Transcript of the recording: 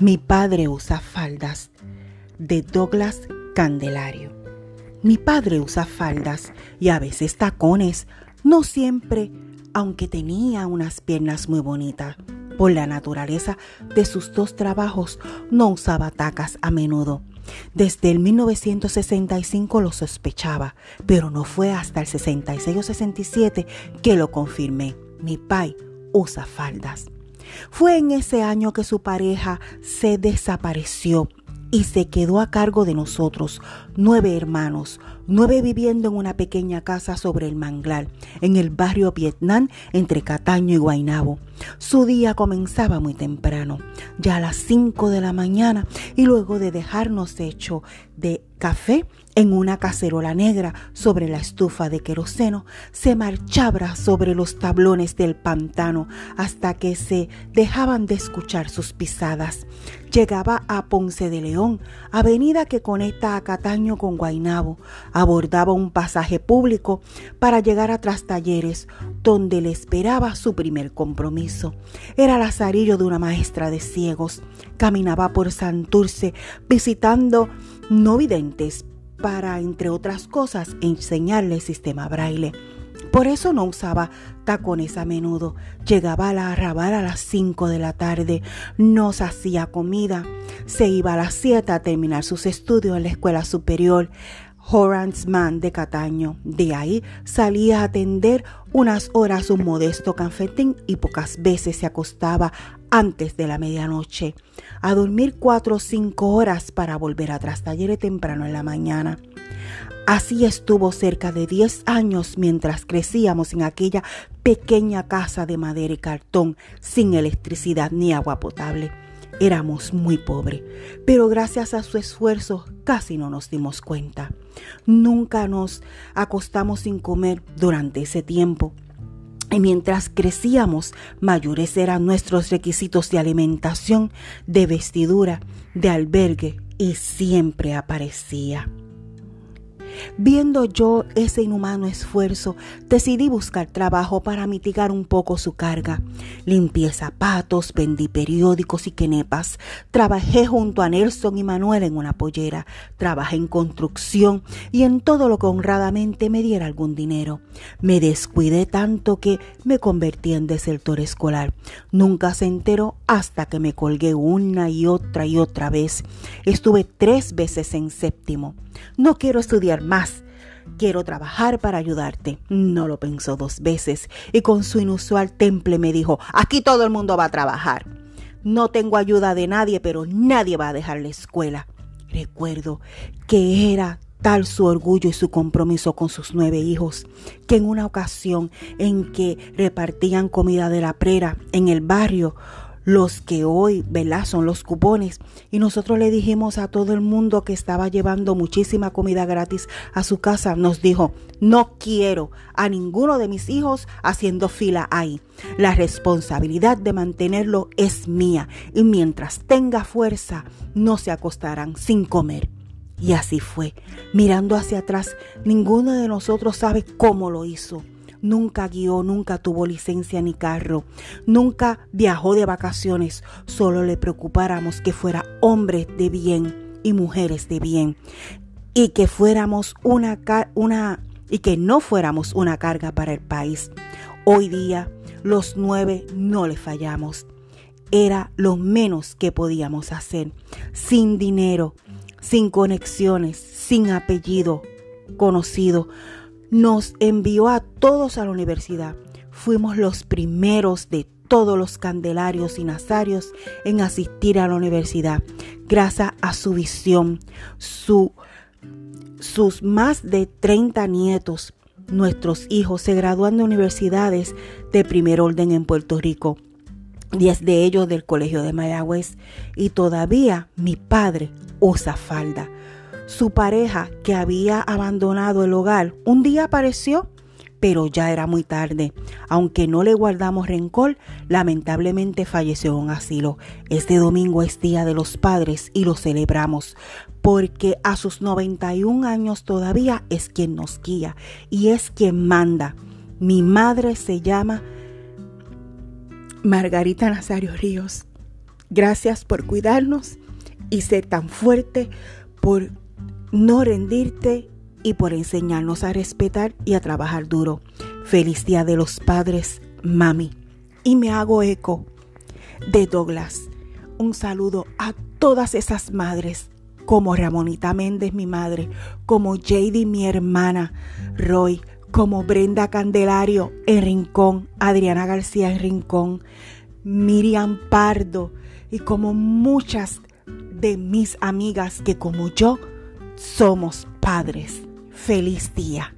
Mi padre usa faldas de Douglas Candelario. Mi padre usa faldas y a veces tacones, no siempre, aunque tenía unas piernas muy bonitas. Por la naturaleza de sus dos trabajos, no usaba tacas a menudo. Desde el 1965 lo sospechaba, pero no fue hasta el 66 o 67 que lo confirmé. Mi pai usa faldas. Fue en ese año que su pareja se desapareció y se quedó a cargo de nosotros, nueve hermanos, nueve viviendo en una pequeña casa sobre el manglar, en el barrio Vietnam entre Cataño y Guainabo. Su día comenzaba muy temprano, ya a las cinco de la mañana, y luego de dejarnos hecho de café en una cacerola negra sobre la estufa de queroseno, se marchaba sobre los tablones del pantano hasta que se dejaban de escuchar sus pisadas. Llegaba a Ponce de León, avenida que conecta a Cataño con Guainabo. Abordaba un pasaje público para llegar a Trastalleres, donde le esperaba su primer compromiso. Era lazarillo de una maestra de ciegos. Caminaba por Santurce visitando no videntes para, entre otras cosas, enseñarle el sistema braille. Por eso no usaba tacones a menudo. Llegaba a la arrabal a las 5 de la tarde, nos hacía comida, se iba a las 7 a terminar sus estudios en la escuela superior. Horace Mann de Cataño. De ahí salía a atender unas horas un modesto cafetín y pocas veces se acostaba antes de la medianoche, a dormir cuatro o cinco horas para volver a talleres temprano en la mañana. Así estuvo cerca de 10 años mientras crecíamos en aquella pequeña casa de madera y cartón sin electricidad ni agua potable. Éramos muy pobres, pero gracias a su esfuerzo casi no nos dimos cuenta. Nunca nos acostamos sin comer durante ese tiempo. Y mientras crecíamos, mayores eran nuestros requisitos de alimentación, de vestidura, de albergue, y siempre aparecía. Viendo yo ese inhumano esfuerzo, decidí buscar trabajo para mitigar un poco su carga. Limpié zapatos, vendí periódicos y quenepas. Trabajé junto a Nelson y Manuel en una pollera. Trabajé en construcción y en todo lo que honradamente me diera algún dinero. Me descuidé tanto que me convertí en desertor escolar. Nunca se enteró hasta que me colgué una y otra y otra vez. Estuve tres veces en séptimo. No quiero estudiar Quiero trabajar para ayudarte. No lo pensó dos veces y con su inusual temple me dijo, aquí todo el mundo va a trabajar. No tengo ayuda de nadie, pero nadie va a dejar la escuela. Recuerdo que era tal su orgullo y su compromiso con sus nueve hijos, que en una ocasión en que repartían comida de la prera en el barrio, los que hoy, ¿verdad? Son los cupones. Y nosotros le dijimos a todo el mundo que estaba llevando muchísima comida gratis a su casa, nos dijo, no quiero a ninguno de mis hijos haciendo fila ahí. La responsabilidad de mantenerlo es mía y mientras tenga fuerza, no se acostarán sin comer. Y así fue. Mirando hacia atrás, ninguno de nosotros sabe cómo lo hizo nunca guió, nunca tuvo licencia ni carro, nunca viajó de vacaciones, solo le preocupáramos que fuera hombre de bien y mujeres de bien. Y que fuéramos una, una y que no fuéramos una carga para el país. Hoy día los nueve no le fallamos. Era lo menos que podíamos hacer, sin dinero, sin conexiones, sin apellido conocido nos envió a todos a la universidad. Fuimos los primeros de todos los candelarios y nazarios en asistir a la universidad, gracias a su visión, su, sus más de 30 nietos. Nuestros hijos se gradúan de universidades de primer orden en Puerto Rico, 10 de ellos del Colegio de Mayagüez, y todavía mi padre usa falda. Su pareja, que había abandonado el hogar, un día apareció, pero ya era muy tarde. Aunque no le guardamos rencor, lamentablemente falleció en un asilo. Este domingo es Día de los Padres y lo celebramos porque a sus 91 años todavía es quien nos guía y es quien manda. Mi madre se llama Margarita Nazario Ríos Gracias por cuidarnos y ser tan fuerte, por no rendirte y por enseñarnos a respetar y a trabajar duro. Feliz Día de los Padres, mami. Y me hago eco de Douglas. Un saludo a todas esas madres, como Ramonita Méndez, mi madre, como JD, mi hermana, Roy, como Brenda Candelario en Rincón, Adriana García en Rincón, Miriam Pardo y como muchas de mis amigas que como yo somos padres. Feliz día.